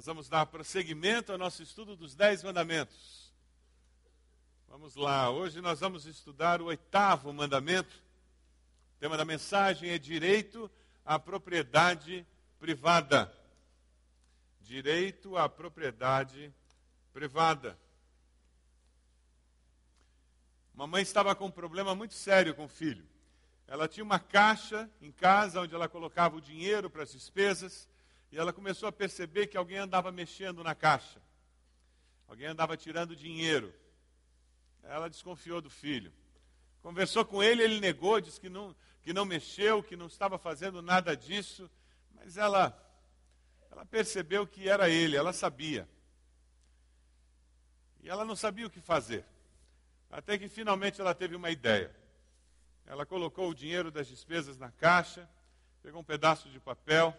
Nós vamos dar prosseguimento ao nosso estudo dos Dez Mandamentos. Vamos lá, hoje nós vamos estudar o oitavo mandamento. O tema da mensagem é direito à propriedade privada. Direito à propriedade privada. Uma mãe estava com um problema muito sério com o filho. Ela tinha uma caixa em casa onde ela colocava o dinheiro para as despesas e ela começou a perceber que alguém andava mexendo na caixa. Alguém andava tirando dinheiro. Ela desconfiou do filho. Conversou com ele, ele negou, disse que não, que não mexeu, que não estava fazendo nada disso. Mas ela, ela percebeu que era ele, ela sabia. E ela não sabia o que fazer. Até que finalmente ela teve uma ideia. Ela colocou o dinheiro das despesas na caixa, pegou um pedaço de papel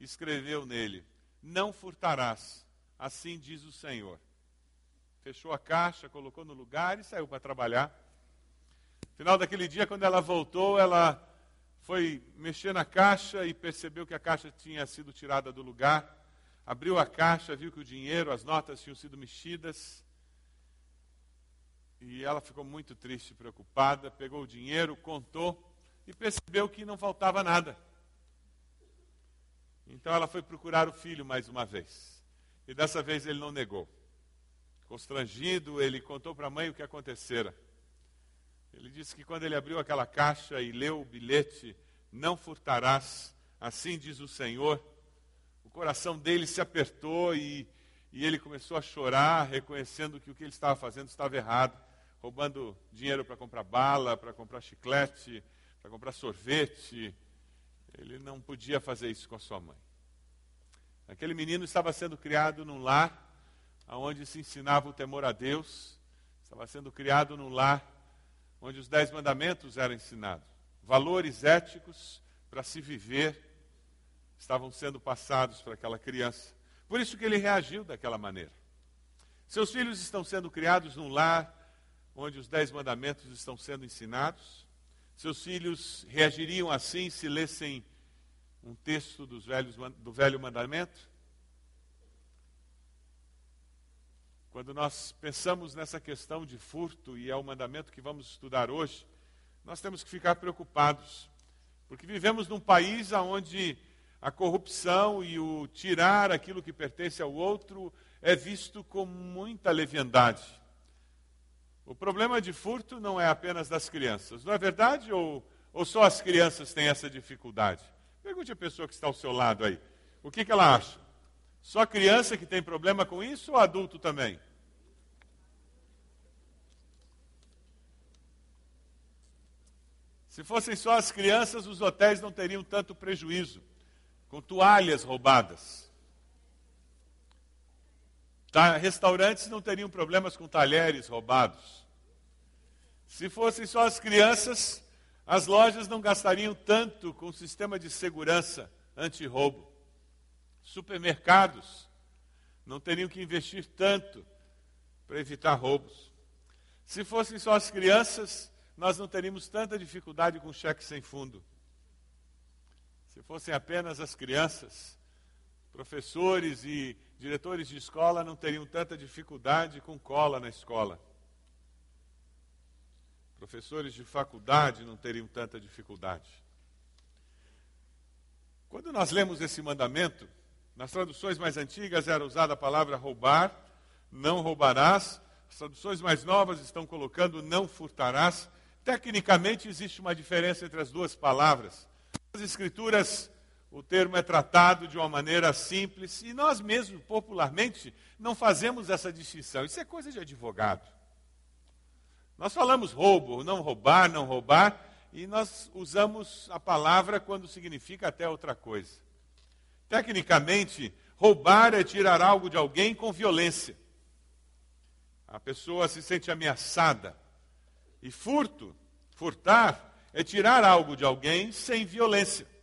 escreveu nele: Não furtarás, assim diz o Senhor. Fechou a caixa, colocou no lugar e saiu para trabalhar. Final daquele dia, quando ela voltou, ela foi mexer na caixa e percebeu que a caixa tinha sido tirada do lugar. Abriu a caixa, viu que o dinheiro, as notas tinham sido mexidas. E ela ficou muito triste, preocupada. Pegou o dinheiro, contou e percebeu que não faltava nada. Então ela foi procurar o filho mais uma vez. E dessa vez ele não negou. Constrangido, ele contou para a mãe o que acontecera. Ele disse que quando ele abriu aquela caixa e leu o bilhete, não furtarás, assim diz o Senhor, o coração dele se apertou e, e ele começou a chorar, reconhecendo que o que ele estava fazendo estava errado, roubando dinheiro para comprar bala, para comprar chiclete, para comprar sorvete, ele não podia fazer isso com a sua mãe. Aquele menino estava sendo criado num lar onde se ensinava o temor a Deus, estava sendo criado num lar onde os dez mandamentos eram ensinados. Valores éticos para se viver estavam sendo passados para aquela criança. Por isso que ele reagiu daquela maneira. Seus filhos estão sendo criados num lar onde os dez mandamentos estão sendo ensinados. Seus filhos reagiriam assim se lessem um texto dos velhos, do Velho Mandamento? Quando nós pensamos nessa questão de furto, e é o mandamento que vamos estudar hoje, nós temos que ficar preocupados, porque vivemos num país onde a corrupção e o tirar aquilo que pertence ao outro é visto com muita leviandade. O problema de furto não é apenas das crianças, não é verdade? Ou, ou só as crianças têm essa dificuldade? Pergunte a pessoa que está ao seu lado aí. O que, que ela acha? Só criança que tem problema com isso ou adulto também? Se fossem só as crianças, os hotéis não teriam tanto prejuízo com toalhas roubadas. Tá, restaurantes não teriam problemas com talheres roubados. Se fossem só as crianças, as lojas não gastariam tanto com o sistema de segurança anti-roubo. Supermercados não teriam que investir tanto para evitar roubos. Se fossem só as crianças, nós não teríamos tanta dificuldade com cheque sem fundo. Se fossem apenas as crianças, professores e diretores de escola não teriam tanta dificuldade com cola na escola. Professores de faculdade não teriam tanta dificuldade. Quando nós lemos esse mandamento, nas traduções mais antigas era usada a palavra roubar, não roubarás. As traduções mais novas estão colocando não furtarás. Tecnicamente existe uma diferença entre as duas palavras. As escrituras o termo é tratado de uma maneira simples e nós mesmos, popularmente, não fazemos essa distinção. Isso é coisa de advogado. Nós falamos roubo, não roubar, não roubar, e nós usamos a palavra quando significa até outra coisa. Tecnicamente, roubar é tirar algo de alguém com violência. A pessoa se sente ameaçada. E furto, furtar, é tirar algo de alguém sem violência.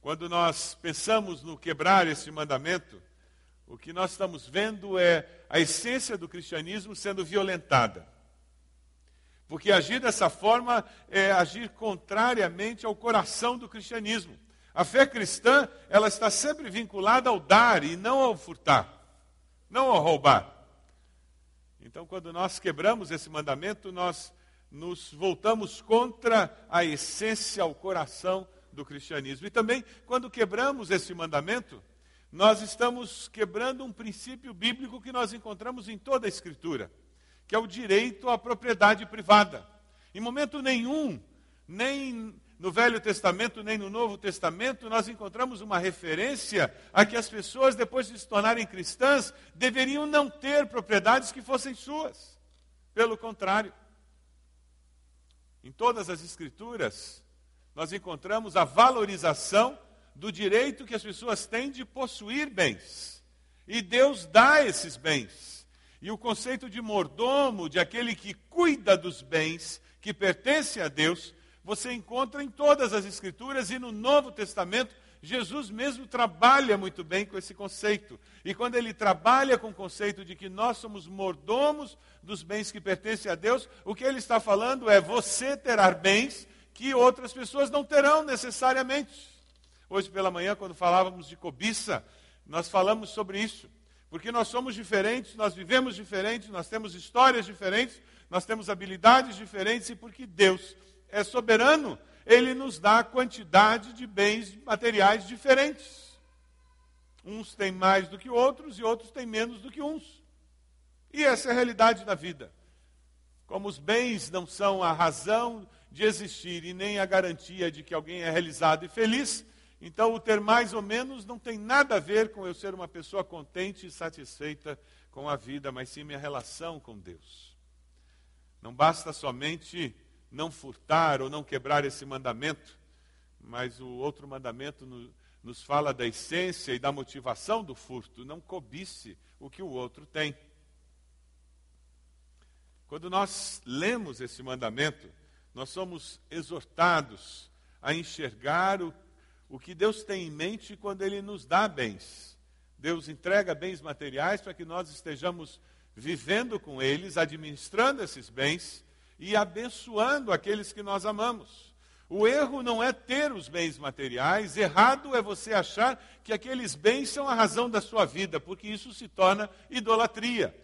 Quando nós pensamos no quebrar esse mandamento, o que nós estamos vendo é a essência do cristianismo sendo violentada. Porque agir dessa forma é agir contrariamente ao coração do cristianismo. A fé cristã, ela está sempre vinculada ao dar e não ao furtar, não ao roubar. Então, quando nós quebramos esse mandamento, nós nos voltamos contra a essência, o coração do cristianismo. E também, quando quebramos esse mandamento, nós estamos quebrando um princípio bíblico que nós encontramos em toda a Escritura, que é o direito à propriedade privada. Em momento nenhum, nem no Velho Testamento, nem no Novo Testamento, nós encontramos uma referência a que as pessoas, depois de se tornarem cristãs, deveriam não ter propriedades que fossem suas. Pelo contrário, em todas as Escrituras, nós encontramos a valorização do direito que as pessoas têm de possuir bens. E Deus dá esses bens. E o conceito de mordomo, de aquele que cuida dos bens que pertencem a Deus, você encontra em todas as Escrituras e no Novo Testamento. Jesus mesmo trabalha muito bem com esse conceito. E quando ele trabalha com o conceito de que nós somos mordomos dos bens que pertencem a Deus, o que ele está falando é: você terá bens que outras pessoas não terão necessariamente. Hoje pela manhã, quando falávamos de cobiça, nós falamos sobre isso. Porque nós somos diferentes, nós vivemos diferentes, nós temos histórias diferentes, nós temos habilidades diferentes, e porque Deus é soberano, Ele nos dá quantidade de bens materiais diferentes. Uns têm mais do que outros e outros têm menos do que uns. E essa é a realidade da vida. Como os bens não são a razão de existir e nem a garantia de que alguém é realizado e feliz, então o ter mais ou menos não tem nada a ver com eu ser uma pessoa contente e satisfeita com a vida, mas sim minha relação com Deus. Não basta somente não furtar ou não quebrar esse mandamento, mas o outro mandamento no, nos fala da essência e da motivação do furto. Não cobice o que o outro tem. Quando nós lemos esse mandamento, nós somos exortados a enxergar o, o que Deus tem em mente quando Ele nos dá bens. Deus entrega bens materiais para que nós estejamos vivendo com eles, administrando esses bens e abençoando aqueles que nós amamos. O erro não é ter os bens materiais, errado é você achar que aqueles bens são a razão da sua vida, porque isso se torna idolatria.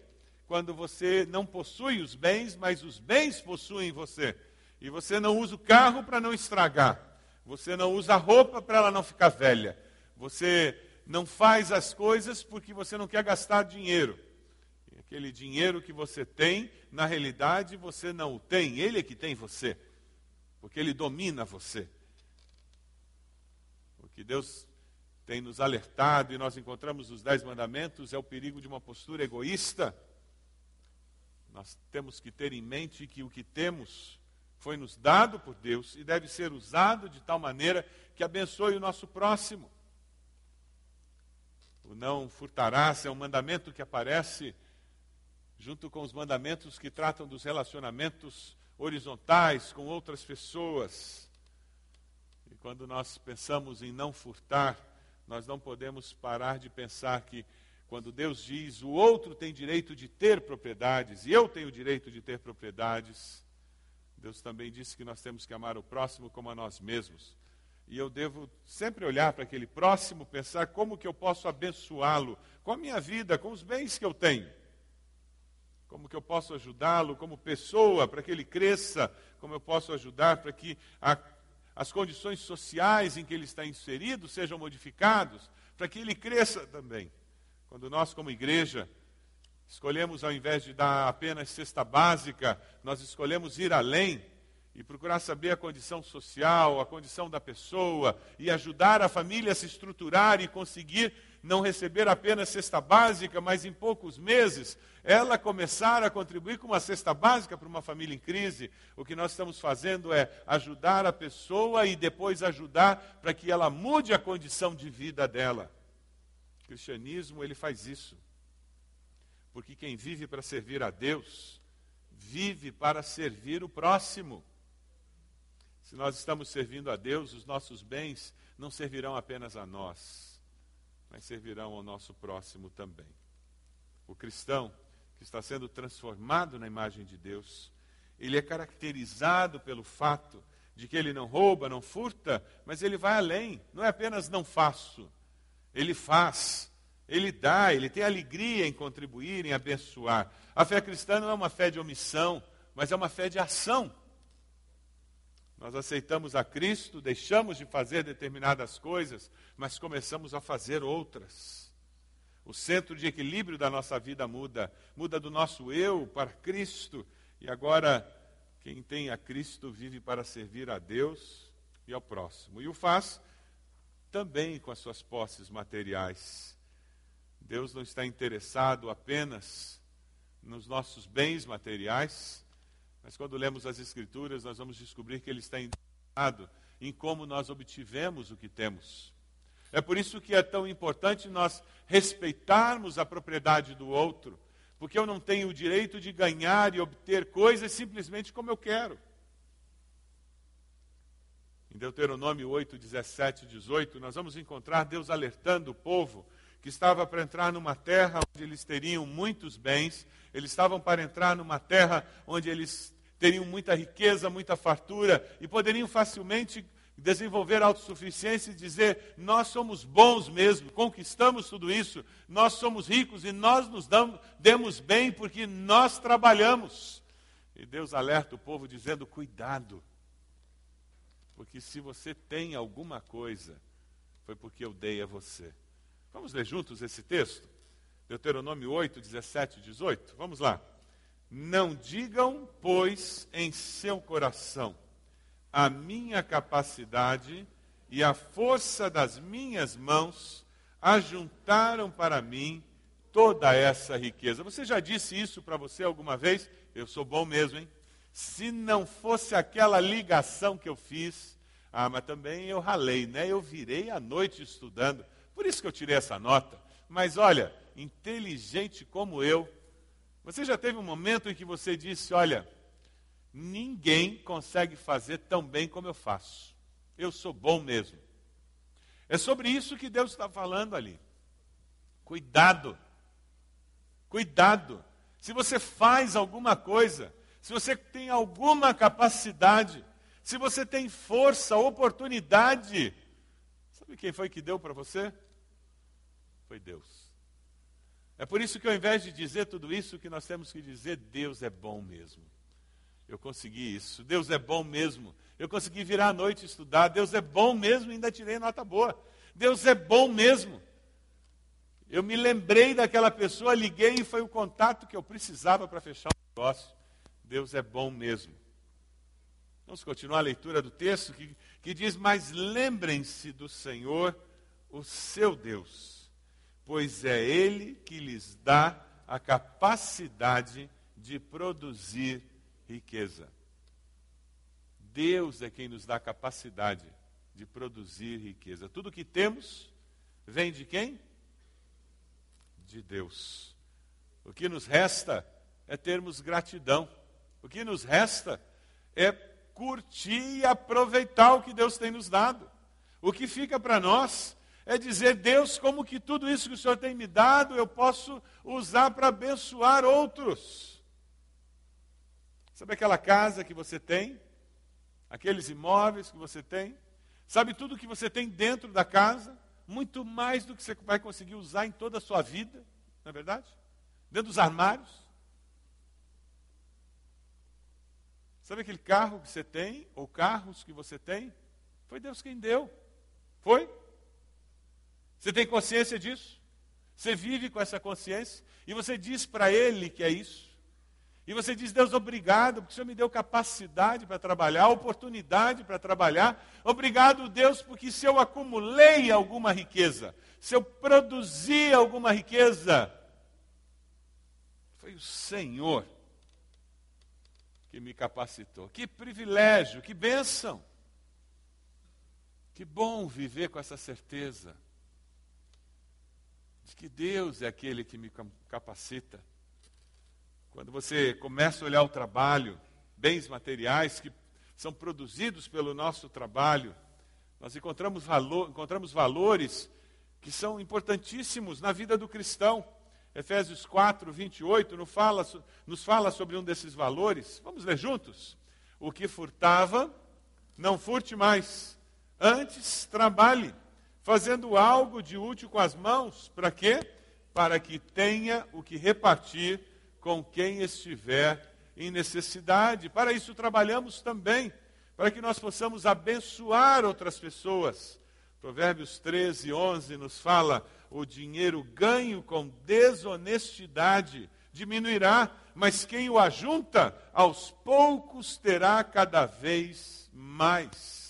Quando você não possui os bens, mas os bens possuem você. E você não usa o carro para não estragar. Você não usa a roupa para ela não ficar velha. Você não faz as coisas porque você não quer gastar dinheiro. E aquele dinheiro que você tem, na realidade, você não o tem. Ele é que tem você. Porque ele domina você. O que Deus tem nos alertado e nós encontramos nos Dez Mandamentos é o perigo de uma postura egoísta. Nós temos que ter em mente que o que temos foi nos dado por Deus e deve ser usado de tal maneira que abençoe o nosso próximo. O não furtarás é um mandamento que aparece junto com os mandamentos que tratam dos relacionamentos horizontais com outras pessoas. E quando nós pensamos em não furtar, nós não podemos parar de pensar que quando Deus diz o outro tem direito de ter propriedades e eu tenho direito de ter propriedades, Deus também disse que nós temos que amar o próximo como a nós mesmos. E eu devo sempre olhar para aquele próximo, pensar como que eu posso abençoá-lo com a minha vida, com os bens que eu tenho. Como que eu posso ajudá-lo como pessoa para que ele cresça, como eu posso ajudar para que a, as condições sociais em que ele está inserido sejam modificadas, para que ele cresça também. Quando nós, como igreja, Escolhemos, ao invés de dar apenas cesta básica, nós escolhemos ir além e procurar saber a condição social, a condição da pessoa e ajudar a família a se estruturar e conseguir não receber apenas cesta básica, mas em poucos meses ela começar a contribuir com uma cesta básica para uma família em crise. O que nós estamos fazendo é ajudar a pessoa e depois ajudar para que ela mude a condição de vida dela. O cristianismo, ele faz isso. Porque quem vive para servir a Deus, vive para servir o próximo. Se nós estamos servindo a Deus, os nossos bens não servirão apenas a nós, mas servirão ao nosso próximo também. O cristão que está sendo transformado na imagem de Deus, ele é caracterizado pelo fato de que ele não rouba, não furta, mas ele vai além. Não é apenas não faço, ele faz, ele dá, ele tem alegria em contribuir, em abençoar. A fé cristã não é uma fé de omissão, mas é uma fé de ação. Nós aceitamos a Cristo, deixamos de fazer determinadas coisas, mas começamos a fazer outras. O centro de equilíbrio da nossa vida muda, muda do nosso eu para Cristo, e agora quem tem a Cristo vive para servir a Deus e ao próximo. E o faz também com as suas posses materiais. Deus não está interessado apenas nos nossos bens materiais, mas quando lemos as Escrituras, nós vamos descobrir que Ele está interessado em como nós obtivemos o que temos. É por isso que é tão importante nós respeitarmos a propriedade do outro, porque eu não tenho o direito de ganhar e obter coisas simplesmente como eu quero. Em Deuteronômio 8, 17 e 18, nós vamos encontrar Deus alertando o povo que estava para entrar numa terra onde eles teriam muitos bens, eles estavam para entrar numa terra onde eles teriam muita riqueza, muita fartura e poderiam facilmente desenvolver autossuficiência e dizer: Nós somos bons mesmo, conquistamos tudo isso, nós somos ricos e nós nos damos, demos bem porque nós trabalhamos. E Deus alerta o povo dizendo: Cuidado, porque se você tem alguma coisa, foi porque eu dei a você. Vamos ler juntos esse texto? Deuteronômio 8, 17 e 18. Vamos lá. Não digam, pois, em seu coração, a minha capacidade e a força das minhas mãos ajuntaram para mim toda essa riqueza. Você já disse isso para você alguma vez? Eu sou bom mesmo, hein? Se não fosse aquela ligação que eu fiz, ah, mas também eu ralei, né? Eu virei a noite estudando. Por isso que eu tirei essa nota. Mas olha, inteligente como eu, você já teve um momento em que você disse: Olha, ninguém consegue fazer tão bem como eu faço. Eu sou bom mesmo. É sobre isso que Deus está falando ali. Cuidado. Cuidado. Se você faz alguma coisa, se você tem alguma capacidade, se você tem força, oportunidade, sabe quem foi que deu para você? Foi Deus. É por isso que ao invés de dizer tudo isso, que nós temos que dizer, Deus é bom mesmo. Eu consegui isso. Deus é bom mesmo. Eu consegui virar à noite estudar. Deus é bom mesmo e ainda tirei nota boa. Deus é bom mesmo. Eu me lembrei daquela pessoa, liguei e foi o contato que eu precisava para fechar o negócio. Deus é bom mesmo. Vamos continuar a leitura do texto que, que diz: Mas lembrem-se do Senhor, o seu Deus pois é Ele que lhes dá a capacidade de produzir riqueza. Deus é quem nos dá a capacidade de produzir riqueza. Tudo que temos vem de quem? De Deus. O que nos resta é termos gratidão. O que nos resta é curtir e aproveitar o que Deus tem nos dado. O que fica para nós é dizer, Deus, como que tudo isso que o Senhor tem me dado, eu posso usar para abençoar outros. Sabe aquela casa que você tem? Aqueles imóveis que você tem? Sabe tudo que você tem dentro da casa? Muito mais do que você vai conseguir usar em toda a sua vida, não é verdade? Dentro dos armários. Sabe aquele carro que você tem, ou carros que você tem? Foi Deus quem deu. Foi? Você tem consciência disso? Você vive com essa consciência? E você diz para Ele que é isso? E você diz, Deus, obrigado, porque o Senhor me deu capacidade para trabalhar, oportunidade para trabalhar. Obrigado, Deus, porque se eu acumulei alguma riqueza, se eu produzi alguma riqueza, foi o Senhor que me capacitou. Que privilégio, que bênção. Que bom viver com essa certeza de que Deus é aquele que me capacita. Quando você começa a olhar o trabalho, bens materiais que são produzidos pelo nosso trabalho, nós encontramos, valor, encontramos valores que são importantíssimos na vida do cristão. Efésios 4, 28 nos fala, nos fala sobre um desses valores. Vamos ler juntos? O que furtava, não furte mais. Antes, trabalhe, fazendo algo de útil com as mãos. Para quê? Para que tenha o que repartir com quem estiver em necessidade. Para isso, trabalhamos também, para que nós possamos abençoar outras pessoas. Provérbios 13, 11 nos fala: o dinheiro ganho com desonestidade diminuirá, mas quem o ajunta, aos poucos terá cada vez mais.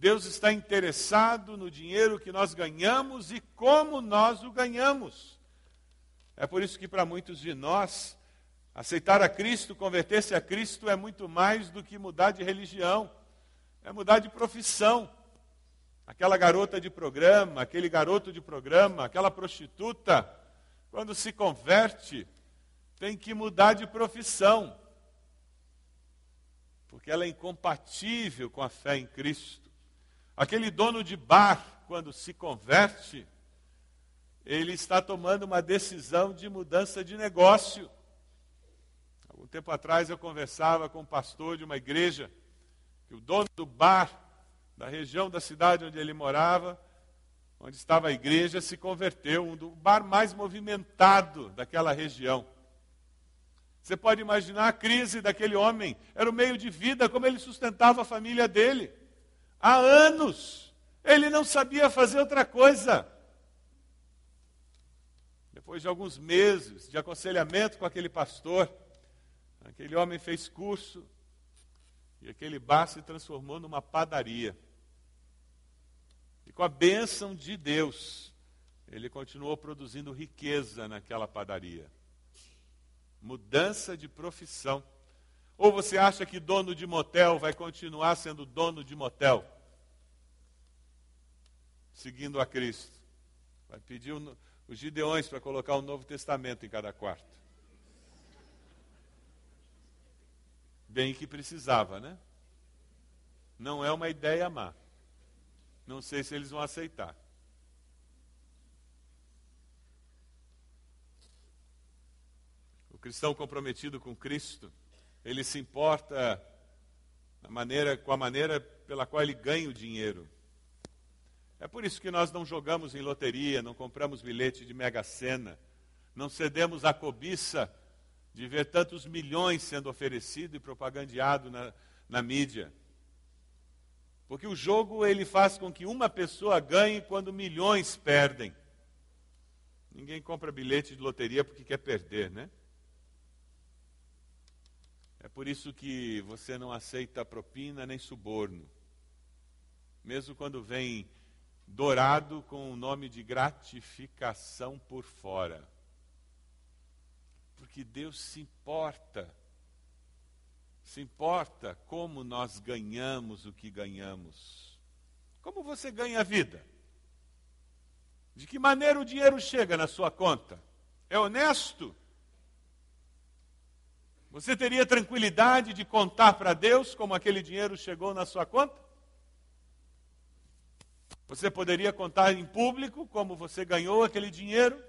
Deus está interessado no dinheiro que nós ganhamos e como nós o ganhamos. É por isso que, para muitos de nós, aceitar a Cristo, converter-se a Cristo é muito mais do que mudar de religião, é mudar de profissão. Aquela garota de programa, aquele garoto de programa, aquela prostituta, quando se converte, tem que mudar de profissão, porque ela é incompatível com a fé em Cristo. Aquele dono de bar, quando se converte, ele está tomando uma decisão de mudança de negócio. Algum tempo atrás eu conversava com um pastor de uma igreja, que o dono do bar da região da cidade onde ele morava onde estava a igreja, se converteu, um do bar mais movimentado daquela região. Você pode imaginar a crise daquele homem, era o meio de vida, como ele sustentava a família dele. Há anos, ele não sabia fazer outra coisa. Depois de alguns meses de aconselhamento com aquele pastor, aquele homem fez curso e aquele bar se transformou numa padaria. E com a bênção de Deus, ele continuou produzindo riqueza naquela padaria. Mudança de profissão. Ou você acha que dono de motel vai continuar sendo dono de motel? Seguindo a Cristo. Vai pedir os gideões para colocar o Novo Testamento em cada quarto. Bem que precisava, né? Não é uma ideia má. Não sei se eles vão aceitar. O cristão comprometido com Cristo, ele se importa maneira, com a maneira pela qual ele ganha o dinheiro. É por isso que nós não jogamos em loteria, não compramos bilhete de mega-sena, não cedemos à cobiça de ver tantos milhões sendo oferecido e propagandeado na, na mídia. Porque o jogo ele faz com que uma pessoa ganhe quando milhões perdem. Ninguém compra bilhete de loteria porque quer perder, né? É por isso que você não aceita propina nem suborno. Mesmo quando vem dourado com o nome de gratificação por fora. Porque Deus se importa se importa como nós ganhamos o que ganhamos. Como você ganha a vida? De que maneira o dinheiro chega na sua conta? É honesto? Você teria tranquilidade de contar para Deus como aquele dinheiro chegou na sua conta? Você poderia contar em público como você ganhou aquele dinheiro?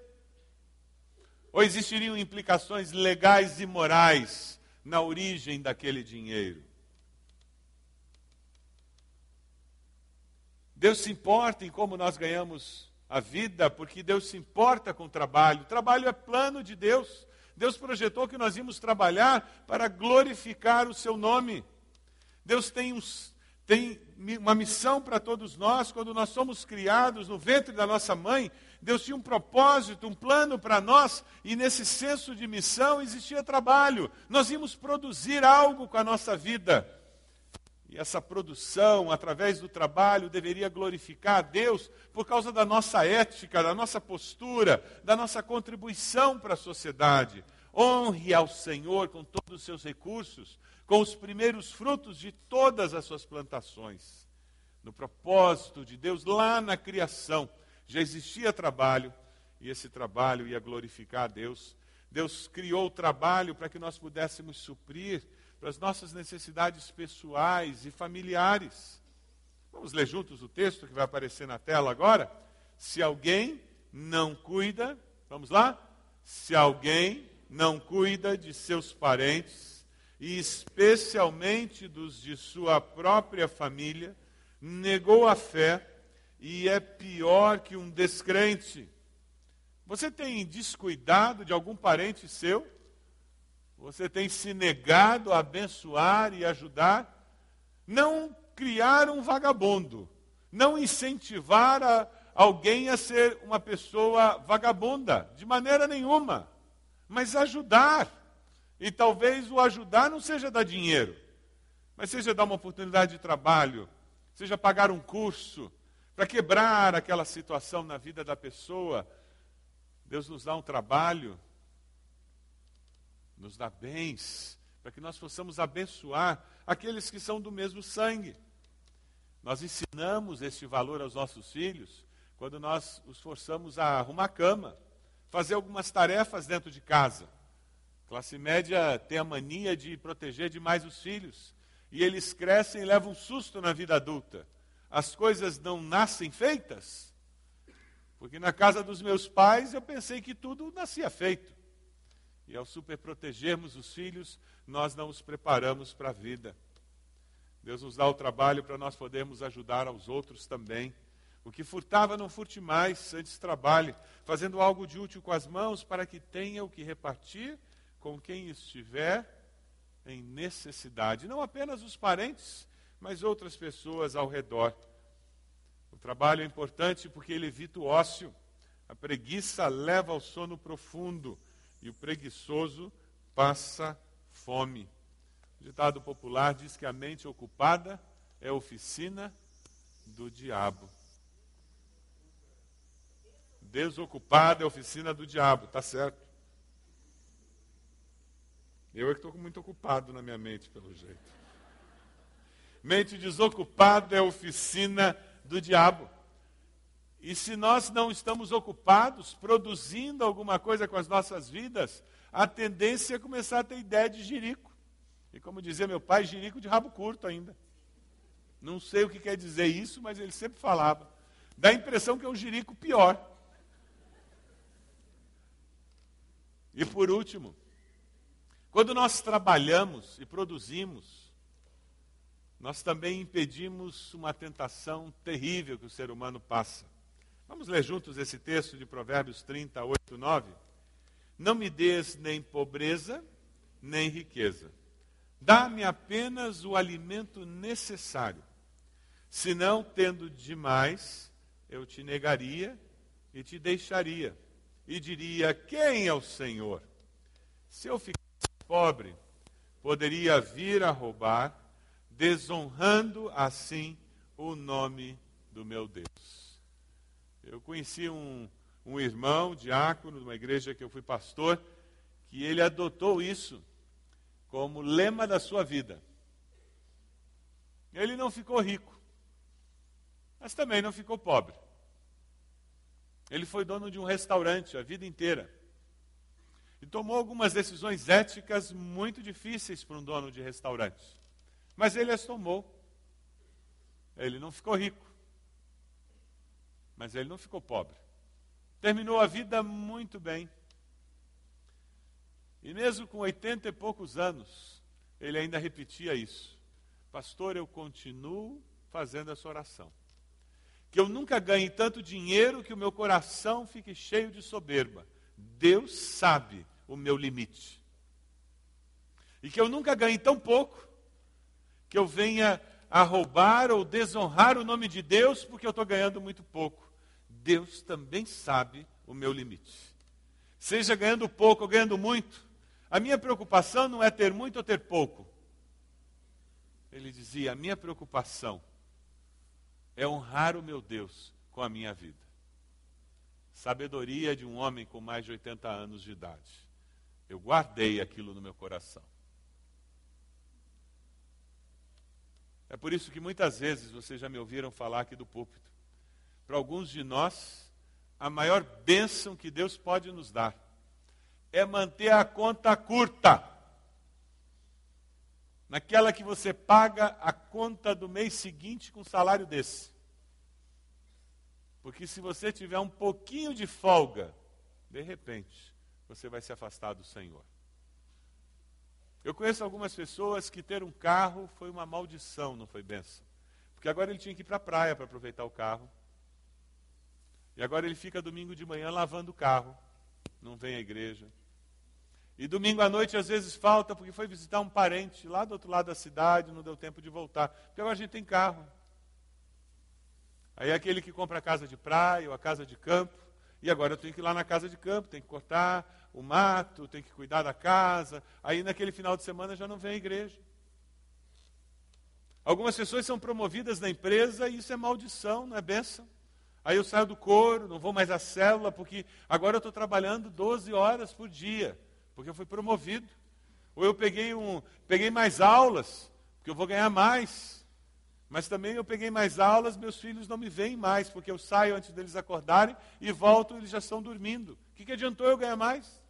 Ou existiriam implicações legais e morais na origem daquele dinheiro. Deus se importa em como nós ganhamos a vida, porque Deus se importa com o trabalho. O trabalho é plano de Deus. Deus projetou que nós íamos trabalhar para glorificar o seu nome. Deus tem uns tem uma missão para todos nós. Quando nós somos criados no ventre da nossa mãe, Deus tinha um propósito, um plano para nós, e nesse senso de missão existia trabalho. Nós íamos produzir algo com a nossa vida. E essa produção, através do trabalho, deveria glorificar a Deus por causa da nossa ética, da nossa postura, da nossa contribuição para a sociedade. Honre ao Senhor com todos os seus recursos, com os primeiros frutos de todas as suas plantações. No propósito de Deus, lá na criação, já existia trabalho, e esse trabalho ia glorificar a Deus. Deus criou o trabalho para que nós pudéssemos suprir para as nossas necessidades pessoais e familiares. Vamos ler juntos o texto que vai aparecer na tela agora? Se alguém não cuida, vamos lá? Se alguém não cuida de seus parentes, e especialmente dos de sua própria família, negou a fé e é pior que um descrente. Você tem descuidado de algum parente seu? Você tem se negado a abençoar e ajudar? Não criar um vagabundo, não incentivar a, alguém a ser uma pessoa vagabunda, de maneira nenhuma, mas ajudar. E talvez o ajudar não seja dar dinheiro, mas seja dar uma oportunidade de trabalho, seja pagar um curso, para quebrar aquela situação na vida da pessoa. Deus nos dá um trabalho, nos dá bens, para que nós possamos abençoar aqueles que são do mesmo sangue. Nós ensinamos este valor aos nossos filhos quando nós os forçamos a arrumar a cama, fazer algumas tarefas dentro de casa classe média tem a mania de proteger demais os filhos. E eles crescem e levam um susto na vida adulta. As coisas não nascem feitas. Porque na casa dos meus pais eu pensei que tudo nascia feito. E ao superprotegermos os filhos, nós não os preparamos para a vida. Deus nos dá o trabalho para nós podermos ajudar aos outros também. O que furtava, não furte mais, antes trabalhe, fazendo algo de útil com as mãos para que tenha o que repartir com quem estiver em necessidade, não apenas os parentes, mas outras pessoas ao redor. O trabalho é importante porque ele evita o ócio. A preguiça leva ao sono profundo e o preguiçoso passa fome. O ditado popular diz que a mente ocupada é oficina do diabo. Desocupada é oficina do diabo, tá certo. Eu é que estou muito ocupado na minha mente, pelo jeito. Mente desocupada é oficina do diabo. E se nós não estamos ocupados produzindo alguma coisa com as nossas vidas, a tendência é começar a ter ideia de jirico. E como dizia meu pai, jirico de rabo curto ainda. Não sei o que quer dizer isso, mas ele sempre falava. Dá a impressão que é um jirico pior. E por último, quando nós trabalhamos e produzimos, nós também impedimos uma tentação terrível que o ser humano passa. Vamos ler juntos esse texto de Provérbios 38, 9? Não me des nem pobreza, nem riqueza. Dá-me apenas o alimento necessário. Senão, tendo demais, eu te negaria e te deixaria. E diria: Quem é o Senhor? Se eu ficar pobre poderia vir a roubar, desonrando assim o nome do meu Deus. Eu conheci um, um irmão, diácono, de uma igreja que eu fui pastor, que ele adotou isso como lema da sua vida. Ele não ficou rico, mas também não ficou pobre. Ele foi dono de um restaurante a vida inteira e tomou algumas decisões éticas muito difíceis para um dono de restaurante. Mas ele as tomou. Ele não ficou rico, mas ele não ficou pobre. Terminou a vida muito bem. E mesmo com oitenta e poucos anos, ele ainda repetia isso: Pastor, eu continuo fazendo essa oração. Que eu nunca ganhe tanto dinheiro que o meu coração fique cheio de soberba. Deus sabe o meu limite. E que eu nunca ganhe tão pouco que eu venha a roubar ou desonrar o nome de Deus porque eu estou ganhando muito pouco. Deus também sabe o meu limite. Seja ganhando pouco ou ganhando muito, a minha preocupação não é ter muito ou ter pouco. Ele dizia: a minha preocupação é honrar o meu Deus com a minha vida. Sabedoria de um homem com mais de 80 anos de idade. Eu guardei aquilo no meu coração. É por isso que muitas vezes vocês já me ouviram falar aqui do púlpito. Para alguns de nós, a maior bênção que Deus pode nos dar é manter a conta curta. Naquela que você paga a conta do mês seguinte com salário desse. Porque se você tiver um pouquinho de folga, de repente, você vai se afastar do Senhor. Eu conheço algumas pessoas que ter um carro foi uma maldição, não foi benção. Porque agora ele tinha que ir para a praia para aproveitar o carro. E agora ele fica domingo de manhã lavando o carro, não vem à igreja. E domingo à noite às vezes falta porque foi visitar um parente lá do outro lado da cidade, não deu tempo de voltar. Porque agora a gente tem carro. Aí é aquele que compra a casa de praia ou a casa de campo, e agora eu tenho que ir lá na casa de campo, tenho que cortar o mato, tenho que cuidar da casa. Aí naquele final de semana já não vem à igreja. Algumas pessoas são promovidas na empresa e isso é maldição, não é bênção. Aí eu saio do coro, não vou mais à célula, porque agora eu estou trabalhando 12 horas por dia, porque eu fui promovido. Ou eu peguei, um, peguei mais aulas, porque eu vou ganhar mais. Mas também eu peguei mais aulas, meus filhos não me veem mais, porque eu saio antes deles acordarem e volto, eles já estão dormindo. O que, que adiantou eu ganhar mais?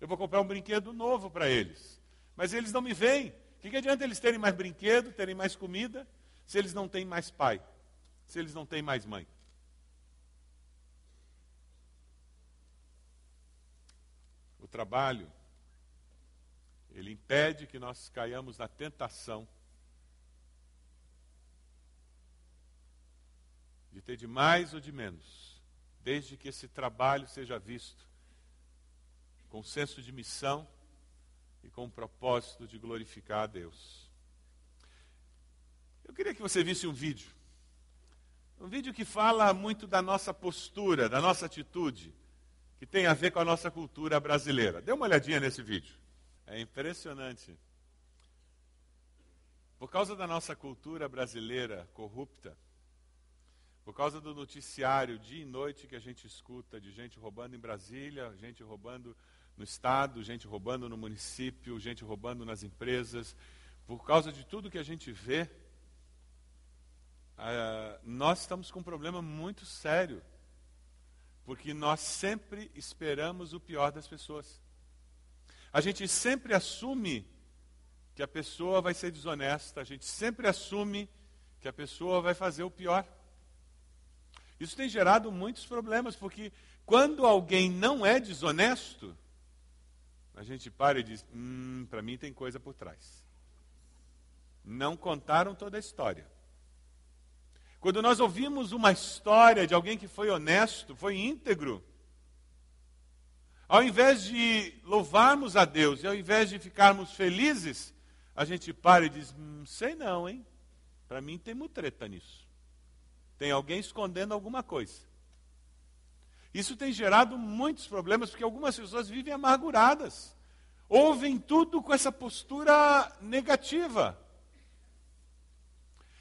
Eu vou comprar um brinquedo novo para eles. Mas eles não me veem. O que, que adianta eles terem mais brinquedo, terem mais comida, se eles não têm mais pai, se eles não têm mais mãe? Trabalho, ele impede que nós caiamos na tentação de ter de mais ou de menos, desde que esse trabalho seja visto com senso de missão e com o propósito de glorificar a Deus. Eu queria que você visse um vídeo. Um vídeo que fala muito da nossa postura, da nossa atitude que tem a ver com a nossa cultura brasileira. Dê uma olhadinha nesse vídeo. É impressionante. Por causa da nossa cultura brasileira corrupta, por causa do noticiário dia e noite que a gente escuta de gente roubando em Brasília, gente roubando no estado, gente roubando no município, gente roubando nas empresas, por causa de tudo que a gente vê, uh, nós estamos com um problema muito sério porque nós sempre esperamos o pior das pessoas. A gente sempre assume que a pessoa vai ser desonesta, a gente sempre assume que a pessoa vai fazer o pior. Isso tem gerado muitos problemas, porque quando alguém não é desonesto, a gente para e diz: hum, para mim tem coisa por trás. Não contaram toda a história. Quando nós ouvimos uma história de alguém que foi honesto, foi íntegro, ao invés de louvarmos a Deus e ao invés de ficarmos felizes, a gente para e diz: hum, sei não, hein? Para mim tem mutreta nisso. Tem alguém escondendo alguma coisa. Isso tem gerado muitos problemas, porque algumas pessoas vivem amarguradas. Ouvem tudo com essa postura negativa.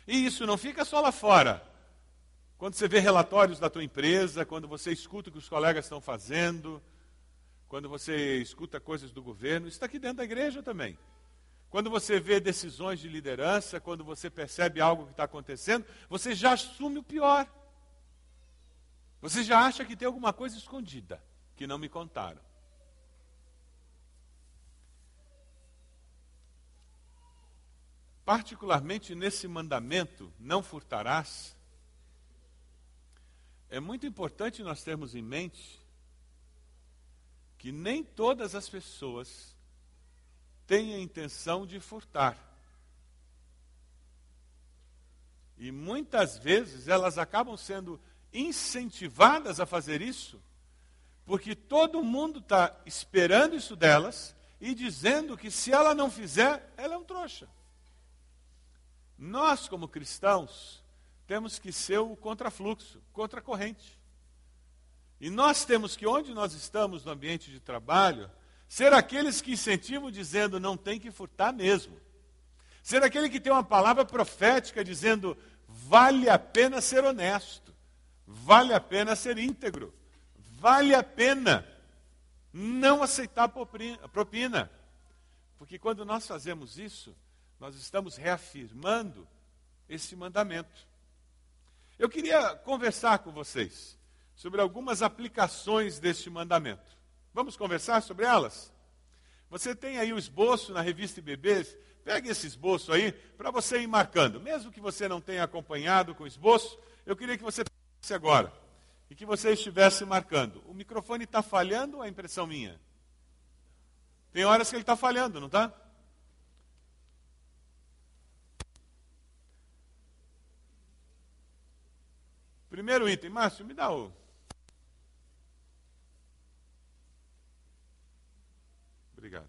E isso não fica só lá fora. Quando você vê relatórios da tua empresa, quando você escuta o que os colegas estão fazendo, quando você escuta coisas do governo, isso está aqui dentro da igreja também. Quando você vê decisões de liderança, quando você percebe algo que está acontecendo, você já assume o pior. Você já acha que tem alguma coisa escondida que não me contaram. Particularmente nesse mandamento, não furtarás, é muito importante nós termos em mente que nem todas as pessoas têm a intenção de furtar. E muitas vezes elas acabam sendo incentivadas a fazer isso, porque todo mundo está esperando isso delas e dizendo que se ela não fizer, ela é um trouxa. Nós, como cristãos, temos que ser o contrafluxo, contracorrente. E nós temos que, onde nós estamos no ambiente de trabalho, ser aqueles que incentivam dizendo não tem que furtar mesmo. Ser aquele que tem uma palavra profética dizendo vale a pena ser honesto, vale a pena ser íntegro, vale a pena não aceitar propina. Porque quando nós fazemos isso, nós estamos reafirmando esse mandamento. Eu queria conversar com vocês sobre algumas aplicações deste mandamento. Vamos conversar sobre elas? Você tem aí o esboço na revista Bebês. Pegue esse esboço aí para você ir marcando. Mesmo que você não tenha acompanhado com o esboço, eu queria que você pegasse agora e que você estivesse marcando. O microfone está falhando ou é impressão minha? Tem horas que ele está falhando, não está? Primeiro item, Márcio, me dá o. Obrigado.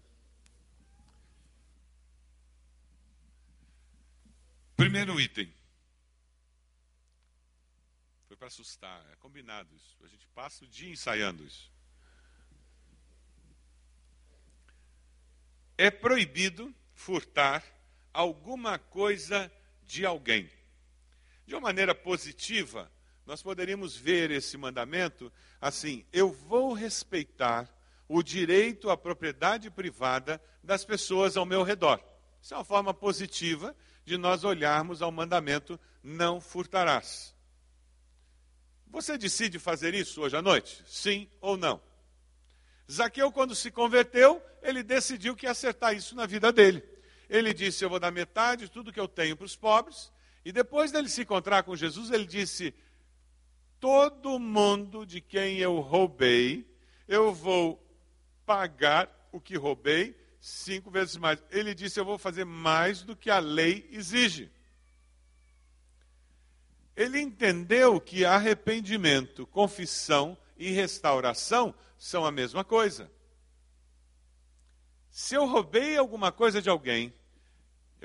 Primeiro item. Foi para assustar, é combinado isso. A gente passa o dia ensaiando isso. É proibido furtar alguma coisa de alguém. De uma maneira positiva, nós poderíamos ver esse mandamento assim: eu vou respeitar o direito à propriedade privada das pessoas ao meu redor. Isso é uma forma positiva de nós olharmos ao mandamento: não furtarás. Você decide fazer isso hoje à noite? Sim ou não? Zaqueu, quando se converteu, ele decidiu que ia acertar isso na vida dele. Ele disse: Eu vou dar metade de tudo que eu tenho para os pobres. E depois dele se encontrar com Jesus, ele disse: Todo mundo de quem eu roubei, eu vou pagar o que roubei cinco vezes mais. Ele disse: Eu vou fazer mais do que a lei exige. Ele entendeu que arrependimento, confissão e restauração são a mesma coisa. Se eu roubei alguma coisa de alguém,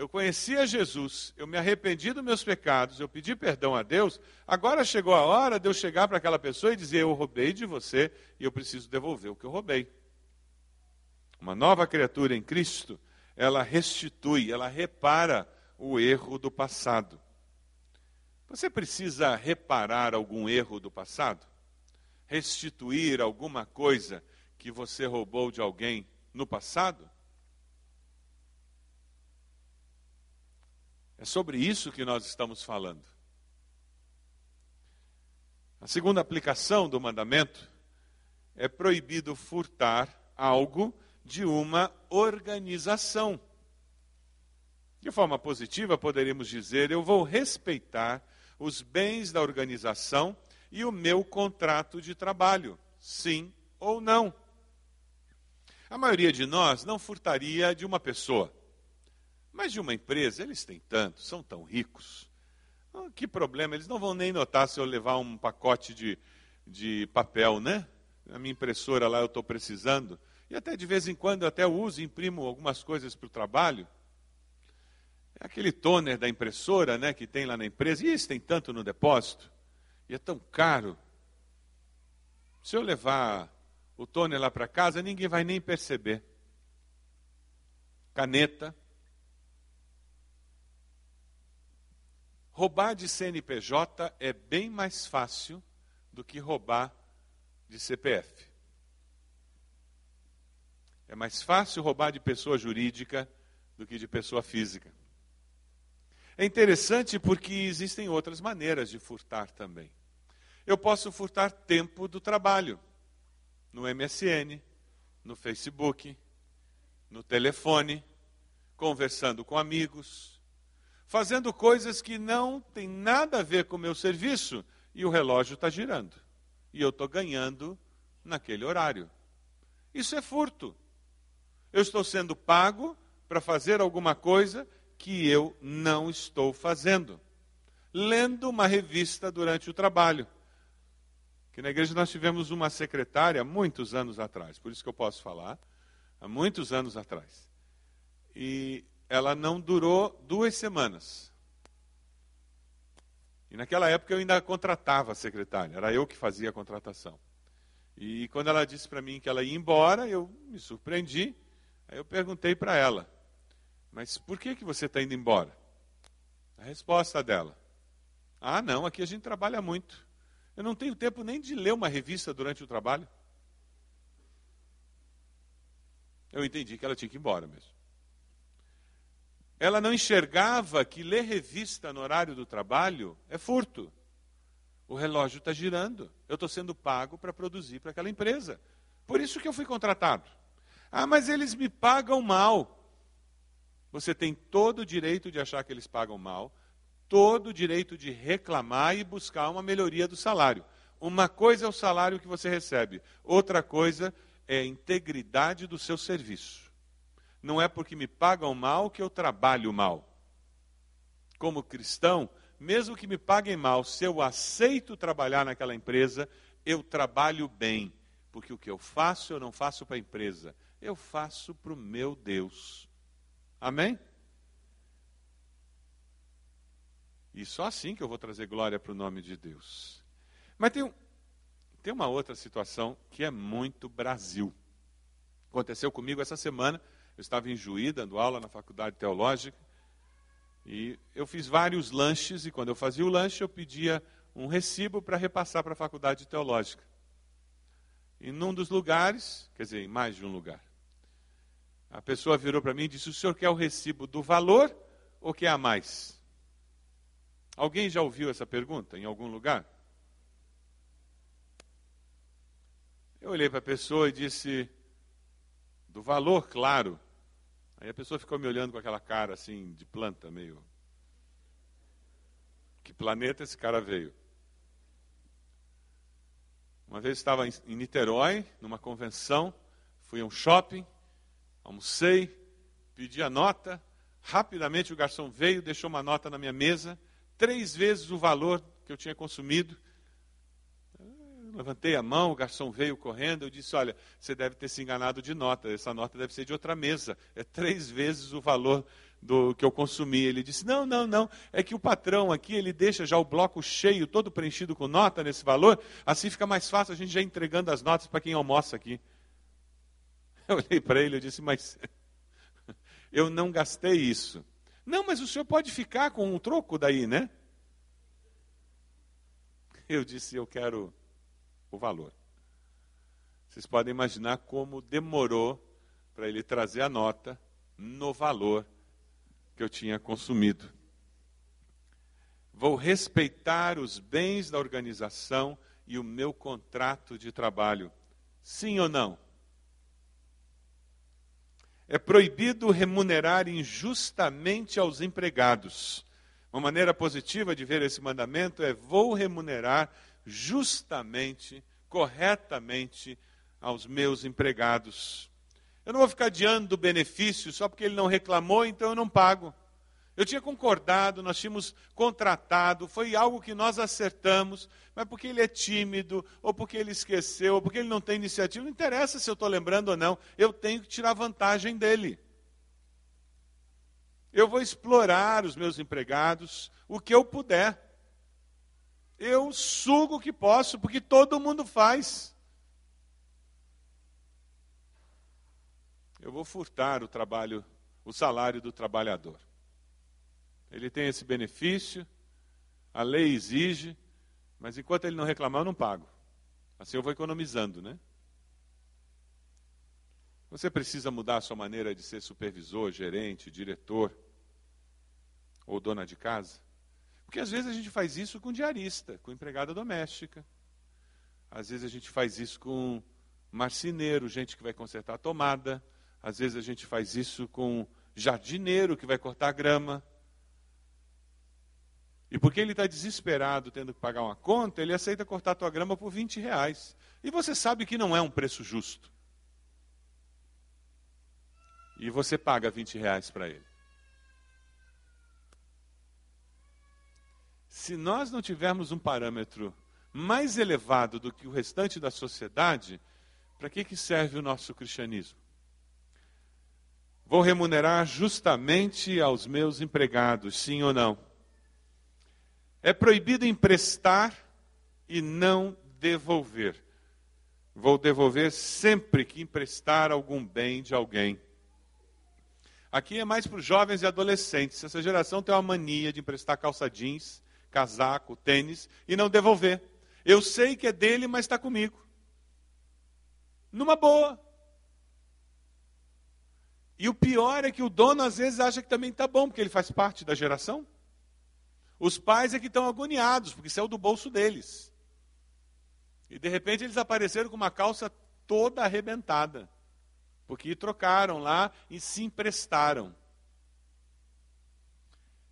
eu conhecia Jesus, eu me arrependi dos meus pecados, eu pedi perdão a Deus, agora chegou a hora de eu chegar para aquela pessoa e dizer: Eu roubei de você e eu preciso devolver o que eu roubei. Uma nova criatura em Cristo, ela restitui, ela repara o erro do passado. Você precisa reparar algum erro do passado? Restituir alguma coisa que você roubou de alguém no passado? É sobre isso que nós estamos falando. A segunda aplicação do mandamento é proibido furtar algo de uma organização. De forma positiva, poderíamos dizer: eu vou respeitar os bens da organização e o meu contrato de trabalho, sim ou não. A maioria de nós não furtaria de uma pessoa, mas de uma empresa, eles têm tanto, são tão ricos. Ah, que problema, eles não vão nem notar se eu levar um pacote de, de papel, né? A minha impressora lá eu estou precisando. E até de vez em quando eu até uso e imprimo algumas coisas para o trabalho. É aquele toner da impressora, né, que tem lá na empresa. E isso tem tanto no depósito. E é tão caro. Se eu levar o toner lá para casa, ninguém vai nem perceber. Caneta. Roubar de CNPJ é bem mais fácil do que roubar de CPF. É mais fácil roubar de pessoa jurídica do que de pessoa física. É interessante porque existem outras maneiras de furtar também. Eu posso furtar tempo do trabalho no MSN, no Facebook, no telefone, conversando com amigos, fazendo coisas que não têm nada a ver com o meu serviço e o relógio está girando. E eu estou ganhando naquele horário. Isso é furto. Eu estou sendo pago para fazer alguma coisa que eu não estou fazendo. Lendo uma revista durante o trabalho. Que na igreja nós tivemos uma secretária muitos anos atrás, por isso que eu posso falar, há muitos anos atrás. E ela não durou duas semanas. E naquela época eu ainda contratava a secretária, era eu que fazia a contratação. E quando ela disse para mim que ela ia embora, eu me surpreendi. Aí eu perguntei para ela: mas por que, que você está indo embora? A resposta dela: Ah, não, aqui a gente trabalha muito. Eu não tenho tempo nem de ler uma revista durante o trabalho. Eu entendi que ela tinha que ir embora mesmo. Ela não enxergava que ler revista no horário do trabalho é furto. O relógio está girando. Eu estou sendo pago para produzir para aquela empresa. Por isso que eu fui contratado. Ah, mas eles me pagam mal. Você tem todo o direito de achar que eles pagam mal, todo o direito de reclamar e buscar uma melhoria do salário. Uma coisa é o salário que você recebe, outra coisa é a integridade do seu serviço. Não é porque me pagam mal que eu trabalho mal. Como cristão, mesmo que me paguem mal, se eu aceito trabalhar naquela empresa, eu trabalho bem. Porque o que eu faço, eu não faço para a empresa, eu faço para o meu Deus. Amém? E só assim que eu vou trazer glória para o nome de Deus. Mas tem, um, tem uma outra situação que é muito Brasil. Aconteceu comigo essa semana. Eu estava em Juí, dando aula na faculdade teológica. E eu fiz vários lanches, e quando eu fazia o lanche, eu pedia um recibo para repassar para a faculdade teológica. E num dos lugares, quer dizer, em mais de um lugar, a pessoa virou para mim e disse: O senhor quer o recibo do valor ou quer a mais? Alguém já ouviu essa pergunta em algum lugar? Eu olhei para a pessoa e disse: Do valor, claro. Aí a pessoa ficou me olhando com aquela cara assim, de planta, meio. Que planeta esse cara veio? Uma vez estava em Niterói, numa convenção, fui a um shopping, almocei, pedi a nota, rapidamente o garçom veio, deixou uma nota na minha mesa, três vezes o valor que eu tinha consumido. Eu levantei a mão, o garçom veio correndo, eu disse: Olha, você deve ter se enganado de nota, essa nota deve ser de outra mesa, é três vezes o valor do que eu consumi. Ele disse: Não, não, não. É que o patrão aqui ele deixa já o bloco cheio, todo preenchido com nota nesse valor. Assim fica mais fácil a gente já entregando as notas para quem almoça aqui. Eu olhei para ele e disse: Mas eu não gastei isso. Não, mas o senhor pode ficar com um troco daí, né? Eu disse: Eu quero o valor. Vocês podem imaginar como demorou para ele trazer a nota no valor que eu tinha consumido. Vou respeitar os bens da organização e o meu contrato de trabalho. Sim ou não? É proibido remunerar injustamente aos empregados. Uma maneira positiva de ver esse mandamento é: vou remunerar justamente, corretamente aos meus empregados. Eu não vou ficar adiando o benefício só porque ele não reclamou, então eu não pago. Eu tinha concordado, nós tínhamos contratado, foi algo que nós acertamos, mas porque ele é tímido, ou porque ele esqueceu, ou porque ele não tem iniciativa, não interessa se eu estou lembrando ou não, eu tenho que tirar vantagem dele. Eu vou explorar os meus empregados o que eu puder. Eu sugo o que posso, porque todo mundo faz. eu vou furtar o trabalho, o salário do trabalhador. Ele tem esse benefício, a lei exige, mas enquanto ele não reclamar, eu não pago. Assim eu vou economizando, né? Você precisa mudar a sua maneira de ser supervisor, gerente, diretor ou dona de casa? Porque às vezes a gente faz isso com diarista, com empregada doméstica. Às vezes a gente faz isso com marceneiro, gente que vai consertar a tomada. Às vezes a gente faz isso com jardineiro que vai cortar grama. E porque ele está desesperado tendo que pagar uma conta, ele aceita cortar a tua grama por 20 reais. E você sabe que não é um preço justo. E você paga 20 reais para ele. Se nós não tivermos um parâmetro mais elevado do que o restante da sociedade, para que, que serve o nosso cristianismo? Vou remunerar justamente aos meus empregados, sim ou não? É proibido emprestar e não devolver. Vou devolver sempre que emprestar algum bem de alguém. Aqui é mais para os jovens e adolescentes. Essa geração tem uma mania de emprestar calça jeans, casaco, tênis e não devolver. Eu sei que é dele, mas está comigo. Numa boa. E o pior é que o dono às vezes acha que também está bom, porque ele faz parte da geração. Os pais é que estão agoniados, porque isso é do bolso deles. E de repente eles apareceram com uma calça toda arrebentada, porque trocaram lá e se emprestaram.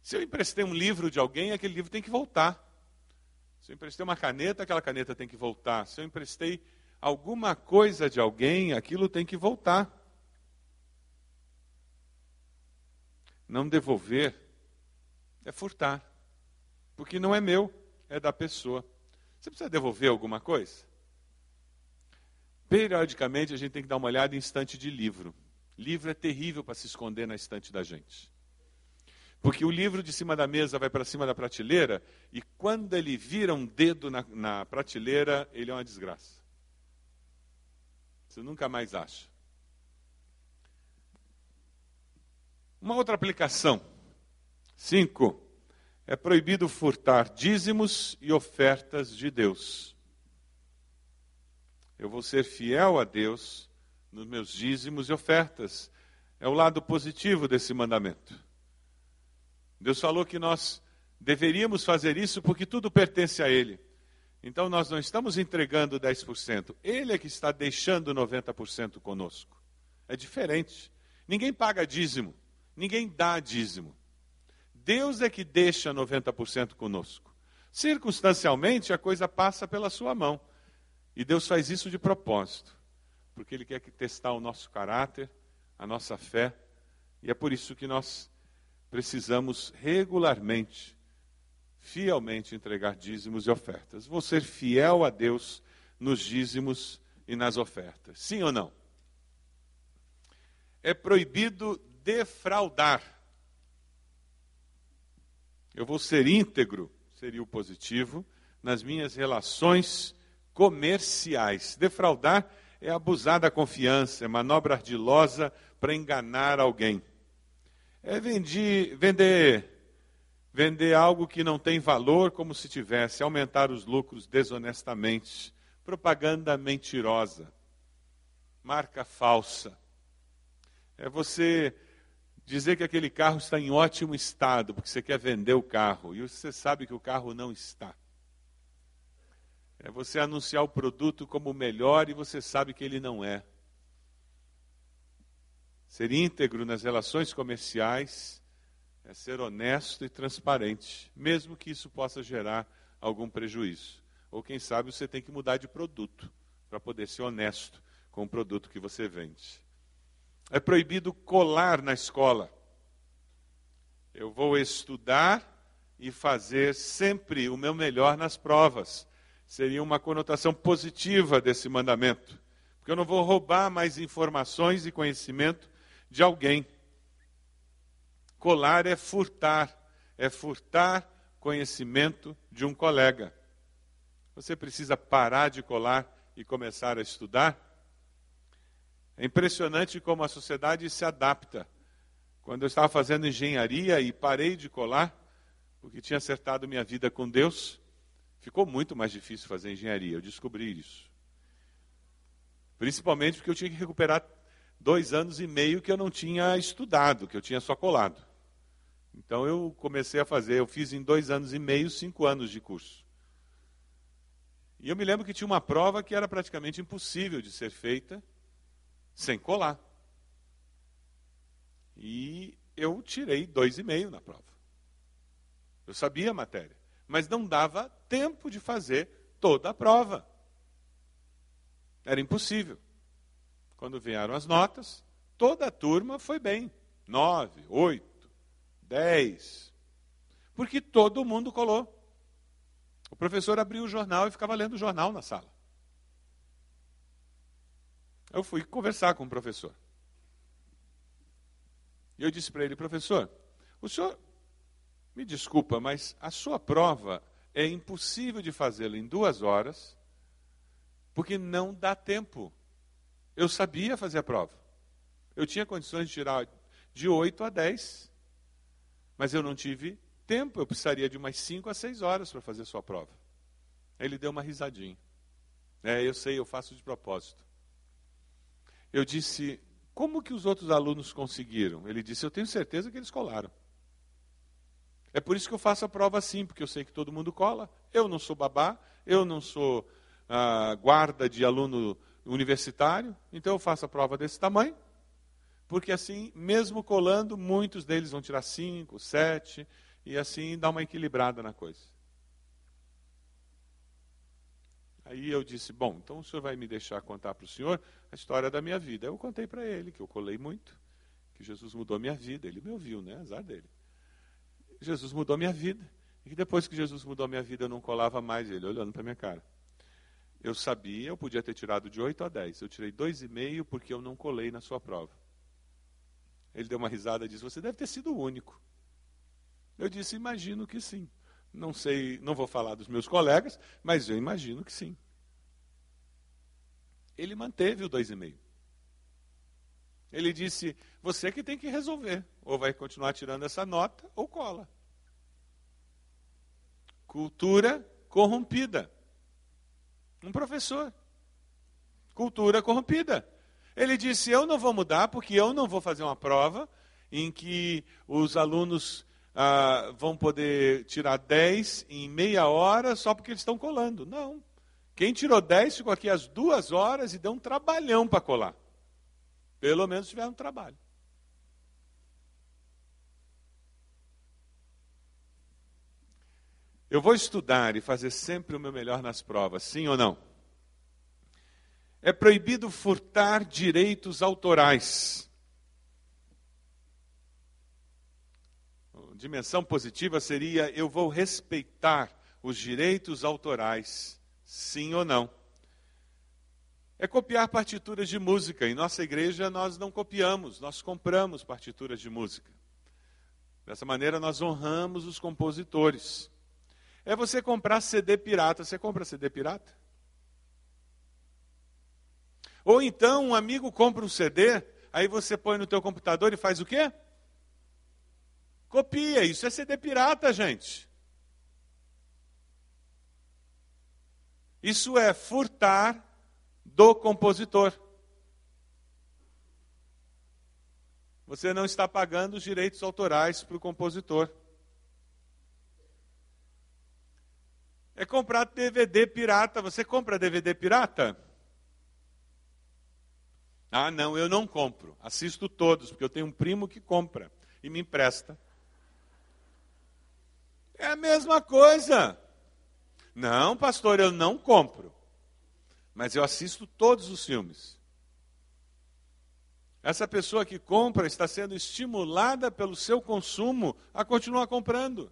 Se eu emprestei um livro de alguém, aquele livro tem que voltar. Se eu emprestei uma caneta, aquela caneta tem que voltar. Se eu emprestei alguma coisa de alguém, aquilo tem que voltar. Não devolver é furtar. Porque não é meu, é da pessoa. Você precisa devolver alguma coisa? Periodicamente a gente tem que dar uma olhada em estante de livro. Livro é terrível para se esconder na estante da gente. Porque o livro de cima da mesa vai para cima da prateleira e quando ele vira um dedo na, na prateleira, ele é uma desgraça. Você nunca mais acha. Uma outra aplicação. Cinco. É proibido furtar dízimos e ofertas de Deus. Eu vou ser fiel a Deus nos meus dízimos e ofertas. É o lado positivo desse mandamento. Deus falou que nós deveríamos fazer isso porque tudo pertence a Ele. Então nós não estamos entregando 10%, Ele é que está deixando 90% conosco. É diferente. Ninguém paga dízimo, ninguém dá dízimo. Deus é que deixa 90% conosco. Circunstancialmente, a coisa passa pela sua mão. E Deus faz isso de propósito, porque Ele quer testar o nosso caráter, a nossa fé, e é por isso que nós precisamos regularmente, fielmente entregar dízimos e ofertas. Vou ser fiel a Deus nos dízimos e nas ofertas. Sim ou não? É proibido defraudar. Eu vou ser íntegro, seria o positivo, nas minhas relações comerciais. Defraudar é abusar da confiança, é manobra ardilosa para enganar alguém é vender, vender, algo que não tem valor como se tivesse, aumentar os lucros desonestamente, propaganda mentirosa, marca falsa. É você dizer que aquele carro está em ótimo estado, porque você quer vender o carro, e você sabe que o carro não está. É você anunciar o produto como o melhor e você sabe que ele não é. Ser íntegro nas relações comerciais é ser honesto e transparente, mesmo que isso possa gerar algum prejuízo. Ou quem sabe você tem que mudar de produto para poder ser honesto com o produto que você vende. É proibido colar na escola. Eu vou estudar e fazer sempre o meu melhor nas provas. Seria uma conotação positiva desse mandamento. Porque eu não vou roubar mais informações e conhecimento de alguém. Colar é furtar, é furtar conhecimento de um colega. Você precisa parar de colar e começar a estudar. É impressionante como a sociedade se adapta. Quando eu estava fazendo engenharia e parei de colar, porque tinha acertado minha vida com Deus, ficou muito mais difícil fazer engenharia. Eu descobri isso. Principalmente porque eu tinha que recuperar dois anos e meio que eu não tinha estudado, que eu tinha só colado. Então eu comecei a fazer, eu fiz em dois anos e meio, cinco anos de curso. E eu me lembro que tinha uma prova que era praticamente impossível de ser feita sem colar. E eu tirei dois e meio na prova. Eu sabia a matéria, mas não dava tempo de fazer toda a prova. Era impossível. Quando vieram as notas, toda a turma foi bem. Nove, oito, dez. Porque todo mundo colou. O professor abriu o jornal e ficava lendo o jornal na sala. Eu fui conversar com o professor. E eu disse para ele, professor, o senhor me desculpa, mas a sua prova é impossível de fazê-la em duas horas, porque não dá tempo. Eu sabia fazer a prova. Eu tinha condições de tirar de 8 a 10. Mas eu não tive tempo. Eu precisaria de umas 5 a 6 horas para fazer a sua prova. Ele deu uma risadinha. É, eu sei, eu faço de propósito. Eu disse, como que os outros alunos conseguiram? Ele disse, eu tenho certeza que eles colaram. É por isso que eu faço a prova assim, porque eu sei que todo mundo cola. Eu não sou babá, eu não sou ah, guarda de aluno universitário, então eu faço a prova desse tamanho, porque assim, mesmo colando, muitos deles vão tirar cinco, sete, e assim dá uma equilibrada na coisa. Aí eu disse: Bom, então o senhor vai me deixar contar para o senhor a história da minha vida. Eu contei para ele que eu colei muito, que Jesus mudou a minha vida. Ele me ouviu, né? Azar dele. Jesus mudou a minha vida. E depois que Jesus mudou a minha vida, eu não colava mais ele, olhando para minha cara. Eu sabia, eu podia ter tirado de 8 a 10. Eu tirei 2,5 porque eu não colei na sua prova. Ele deu uma risada e disse: Você deve ter sido o único. Eu disse: Imagino que sim. Não sei, não vou falar dos meus colegas, mas eu imagino que sim. Ele manteve o 2,5. Ele disse: Você que tem que resolver. Ou vai continuar tirando essa nota ou cola. Cultura corrompida. Um professor. Cultura corrompida. Ele disse: Eu não vou mudar porque eu não vou fazer uma prova em que os alunos ah, vão poder tirar 10 em meia hora só porque eles estão colando. Não. Quem tirou 10 ficou aqui às duas horas e deu um trabalhão para colar. Pelo menos tiveram um trabalho. Eu vou estudar e fazer sempre o meu melhor nas provas, sim ou não? É proibido furtar direitos autorais. Dimensão positiva seria: eu vou respeitar os direitos autorais, sim ou não? É copiar partituras de música. Em nossa igreja, nós não copiamos, nós compramos partituras de música. Dessa maneira, nós honramos os compositores é você comprar CD pirata. Você compra CD pirata? Ou então um amigo compra um CD, aí você põe no teu computador e faz o quê? Copia. Isso é CD pirata, gente. Isso é furtar do compositor. Você não está pagando os direitos autorais para o compositor. É comprar DVD pirata. Você compra DVD pirata? Ah, não, eu não compro. Assisto todos, porque eu tenho um primo que compra e me empresta. É a mesma coisa. Não, pastor, eu não compro. Mas eu assisto todos os filmes. Essa pessoa que compra está sendo estimulada pelo seu consumo a continuar comprando.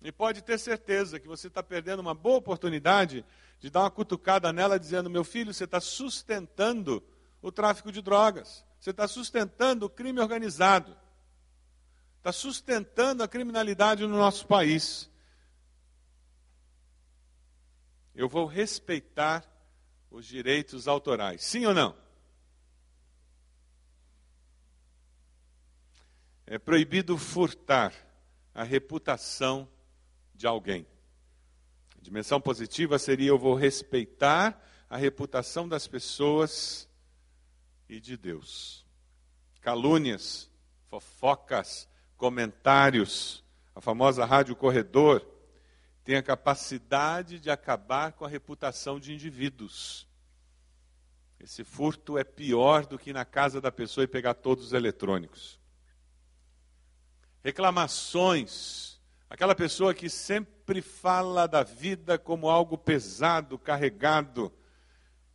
E pode ter certeza que você está perdendo uma boa oportunidade de dar uma cutucada nela, dizendo: meu filho, você está sustentando o tráfico de drogas, você está sustentando o crime organizado, está sustentando a criminalidade no nosso país. Eu vou respeitar os direitos autorais, sim ou não? É proibido furtar a reputação de alguém. A dimensão positiva seria: eu vou respeitar a reputação das pessoas e de Deus. Calúnias, fofocas, comentários, a famosa rádio corredor, tem a capacidade de acabar com a reputação de indivíduos. Esse furto é pior do que ir na casa da pessoa e pegar todos os eletrônicos. Reclamações Aquela pessoa que sempre fala da vida como algo pesado, carregado.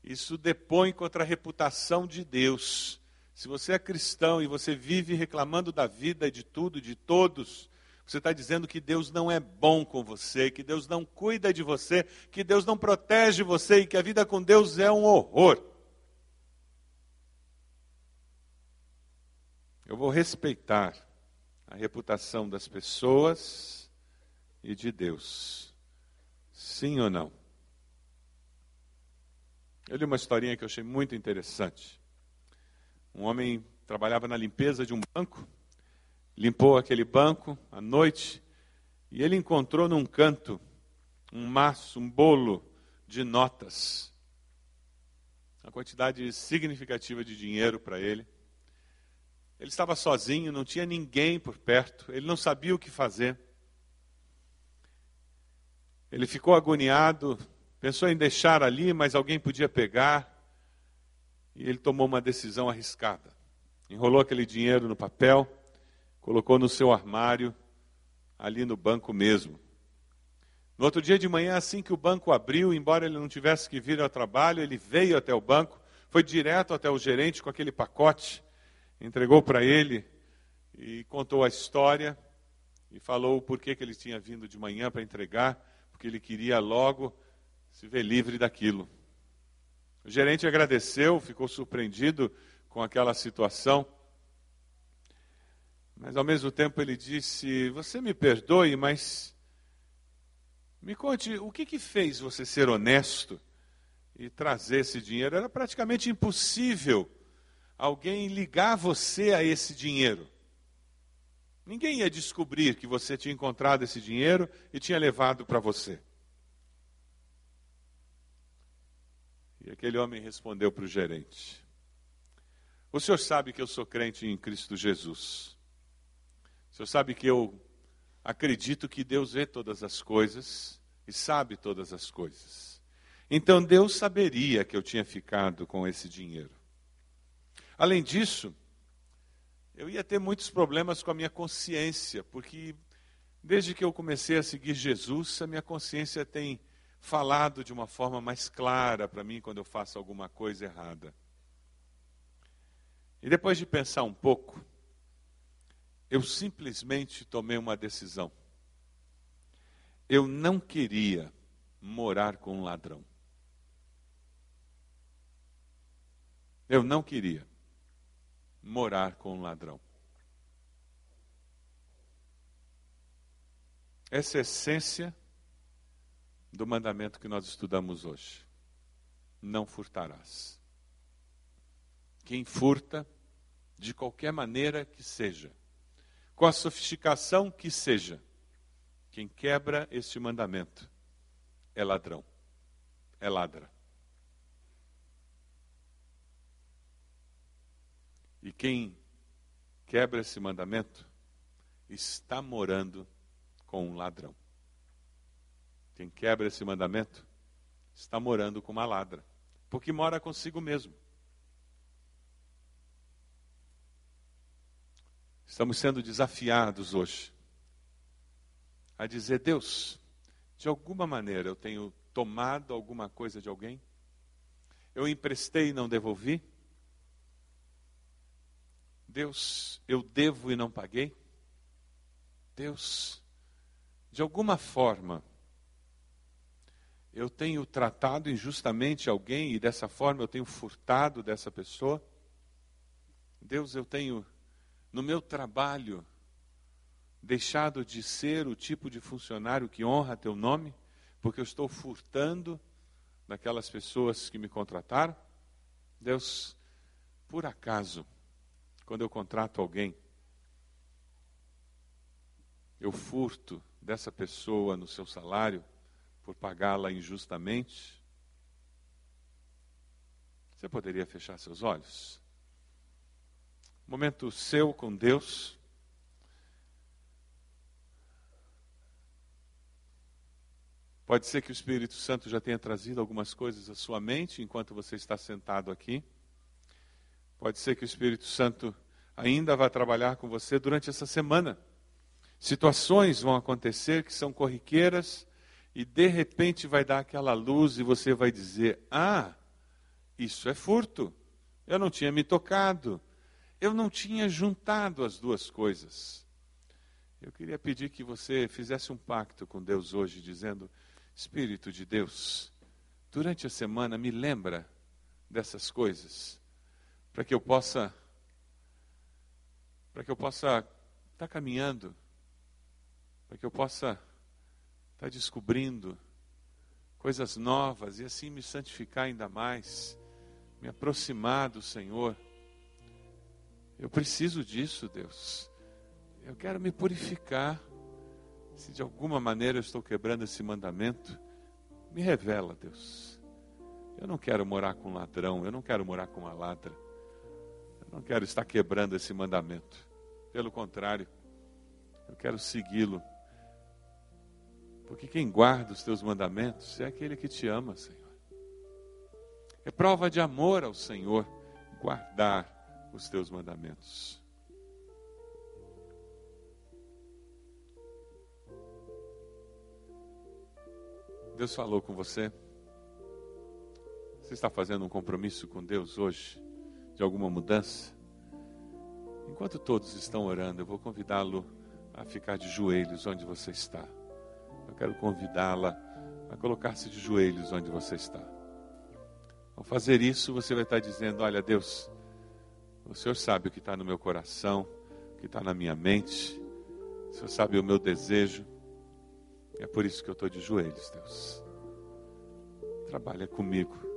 Isso depõe contra a reputação de Deus. Se você é cristão e você vive reclamando da vida, de tudo, de todos, você está dizendo que Deus não é bom com você, que Deus não cuida de você, que Deus não protege você e que a vida com Deus é um horror. Eu vou respeitar a reputação das pessoas e de Deus. Sim ou não? Eu li uma historinha que eu achei muito interessante. Um homem trabalhava na limpeza de um banco, limpou aquele banco à noite e ele encontrou num canto um maço, um bolo de notas. Uma quantidade significativa de dinheiro para ele. Ele estava sozinho, não tinha ninguém por perto, ele não sabia o que fazer. Ele ficou agoniado, pensou em deixar ali, mas alguém podia pegar. E ele tomou uma decisão arriscada. Enrolou aquele dinheiro no papel, colocou no seu armário, ali no banco mesmo. No outro dia de manhã, assim que o banco abriu, embora ele não tivesse que vir ao trabalho, ele veio até o banco, foi direto até o gerente com aquele pacote, entregou para ele e contou a história. e falou o porquê que ele tinha vindo de manhã para entregar, porque ele queria logo se ver livre daquilo. O gerente agradeceu, ficou surpreendido com aquela situação, mas ao mesmo tempo ele disse: Você me perdoe, mas me conte, o que, que fez você ser honesto e trazer esse dinheiro? Era praticamente impossível alguém ligar você a esse dinheiro. Ninguém ia descobrir que você tinha encontrado esse dinheiro e tinha levado para você. E aquele homem respondeu para o gerente: O senhor sabe que eu sou crente em Cristo Jesus. O senhor sabe que eu acredito que Deus vê todas as coisas e sabe todas as coisas. Então Deus saberia que eu tinha ficado com esse dinheiro. Além disso, eu ia ter muitos problemas com a minha consciência, porque desde que eu comecei a seguir Jesus, a minha consciência tem falado de uma forma mais clara para mim quando eu faço alguma coisa errada. E depois de pensar um pouco, eu simplesmente tomei uma decisão. Eu não queria morar com um ladrão. Eu não queria morar com um ladrão. Essa é a essência do mandamento que nós estudamos hoje. Não furtarás. Quem furta, de qualquer maneira que seja, com a sofisticação que seja, quem quebra este mandamento é ladrão, é ladra. E quem quebra esse mandamento está morando com um ladrão. Quem quebra esse mandamento está morando com uma ladra, porque mora consigo mesmo. Estamos sendo desafiados hoje a dizer: Deus, de alguma maneira eu tenho tomado alguma coisa de alguém? Eu emprestei e não devolvi? Deus, eu devo e não paguei? Deus, de alguma forma, eu tenho tratado injustamente alguém e dessa forma eu tenho furtado dessa pessoa? Deus, eu tenho, no meu trabalho, deixado de ser o tipo de funcionário que honra teu nome, porque eu estou furtando daquelas pessoas que me contrataram? Deus, por acaso, quando eu contrato alguém, eu furto dessa pessoa no seu salário por pagá-la injustamente? Você poderia fechar seus olhos? Momento seu com Deus. Pode ser que o Espírito Santo já tenha trazido algumas coisas à sua mente enquanto você está sentado aqui. Pode ser que o Espírito Santo ainda vá trabalhar com você durante essa semana. Situações vão acontecer que são corriqueiras e de repente vai dar aquela luz e você vai dizer: Ah, isso é furto. Eu não tinha me tocado. Eu não tinha juntado as duas coisas. Eu queria pedir que você fizesse um pacto com Deus hoje, dizendo: Espírito de Deus, durante a semana me lembra dessas coisas para que eu possa para que eu possa estar tá caminhando, para que eu possa estar tá descobrindo coisas novas e assim me santificar ainda mais, me aproximar do Senhor. Eu preciso disso, Deus. Eu quero me purificar. Se de alguma maneira eu estou quebrando esse mandamento, me revela, Deus. Eu não quero morar com um ladrão, eu não quero morar com uma ladra. Não quero estar quebrando esse mandamento. Pelo contrário, eu quero segui-lo. Porque quem guarda os teus mandamentos é aquele que te ama, Senhor. É prova de amor ao Senhor guardar os teus mandamentos. Deus falou com você? Você está fazendo um compromisso com Deus hoje? De alguma mudança? Enquanto todos estão orando, eu vou convidá-lo a ficar de joelhos onde você está. Eu quero convidá-la a colocar-se de joelhos onde você está. Ao fazer isso, você vai estar dizendo: Olha, Deus, o Senhor sabe o que está no meu coração, o que está na minha mente, o Senhor sabe o meu desejo. É por isso que eu estou de joelhos, Deus. Trabalha comigo.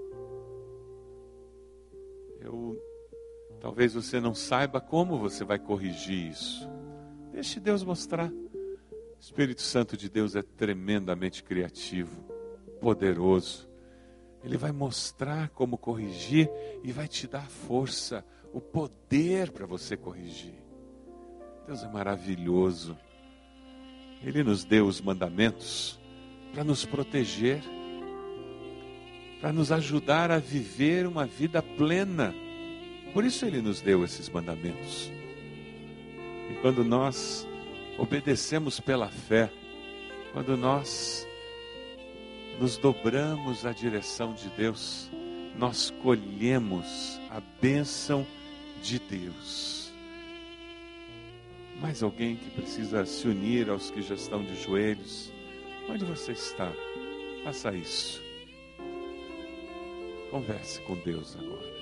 Eu talvez você não saiba como você vai corrigir isso. Deixe Deus mostrar. O Espírito Santo de Deus é tremendamente criativo, poderoso. Ele vai mostrar como corrigir e vai te dar força, o poder para você corrigir. Deus é maravilhoso. Ele nos deu os mandamentos para nos proteger, para nos ajudar a viver uma vida plena. Por isso ele nos deu esses mandamentos. E quando nós obedecemos pela fé, quando nós nos dobramos à direção de Deus, nós colhemos a bênção de Deus. Mais alguém que precisa se unir aos que já estão de joelhos? Onde você está? Faça isso. Converse com Deus agora.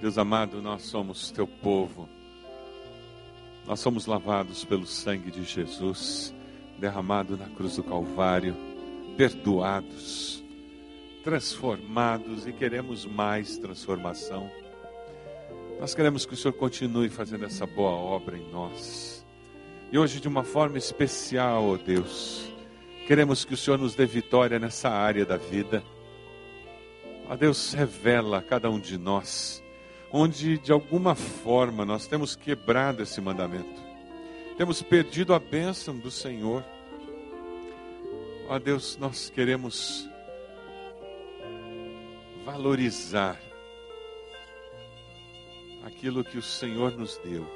Deus amado, nós somos teu povo. Nós somos lavados pelo sangue de Jesus, derramado na cruz do Calvário, perdoados, transformados e queremos mais transformação. Nós queremos que o Senhor continue fazendo essa boa obra em nós. E hoje, de uma forma especial, ó oh Deus, queremos que o Senhor nos dê vitória nessa área da vida. Ó Deus, revela a cada um de nós onde de alguma forma nós temos quebrado esse mandamento, temos perdido a bênção do Senhor. Ó Deus, nós queremos valorizar aquilo que o Senhor nos deu,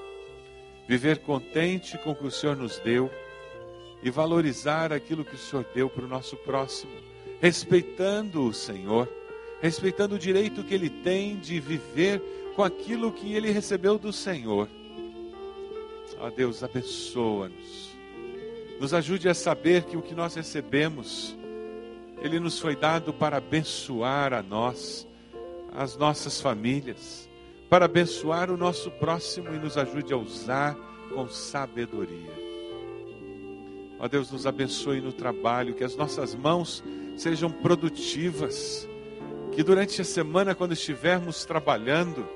viver contente com o que o Senhor nos deu e valorizar aquilo que o Senhor deu para o nosso próximo, respeitando o Senhor, respeitando o direito que ele tem de viver com aquilo que ele recebeu do Senhor. Ó Deus, abençoa-nos. Nos ajude a saber que o que nós recebemos, ele nos foi dado para abençoar a nós, as nossas famílias, para abençoar o nosso próximo e nos ajude a usar com sabedoria. Ó Deus, nos abençoe no trabalho, que as nossas mãos sejam produtivas, que durante a semana, quando estivermos trabalhando,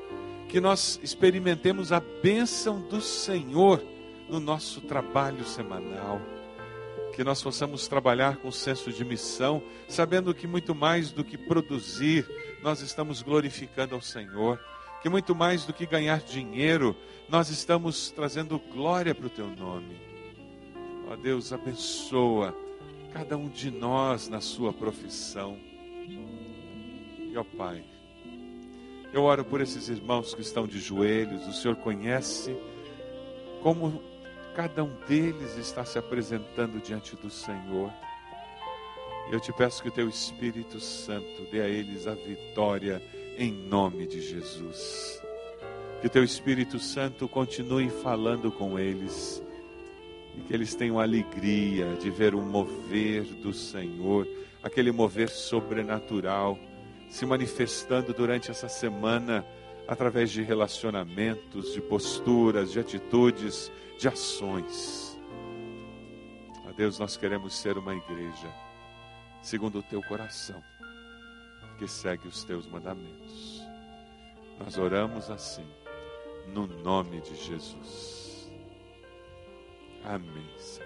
que nós experimentemos a bênção do Senhor no nosso trabalho semanal. Que nós possamos trabalhar com senso de missão, sabendo que muito mais do que produzir, nós estamos glorificando ao Senhor. Que muito mais do que ganhar dinheiro, nós estamos trazendo glória para o Teu nome. Ó Deus, abençoa cada um de nós na sua profissão. E ó Pai, eu oro por esses irmãos que estão de joelhos, o Senhor conhece como cada um deles está se apresentando diante do Senhor. Eu te peço que o teu Espírito Santo dê a eles a vitória em nome de Jesus. Que o teu Espírito Santo continue falando com eles e que eles tenham alegria de ver o mover do Senhor, aquele mover sobrenatural se manifestando durante essa semana através de relacionamentos, de posturas, de atitudes, de ações. A Deus, nós queremos ser uma igreja segundo o teu coração, que segue os teus mandamentos. Nós oramos assim, no nome de Jesus. Amém, Senhor.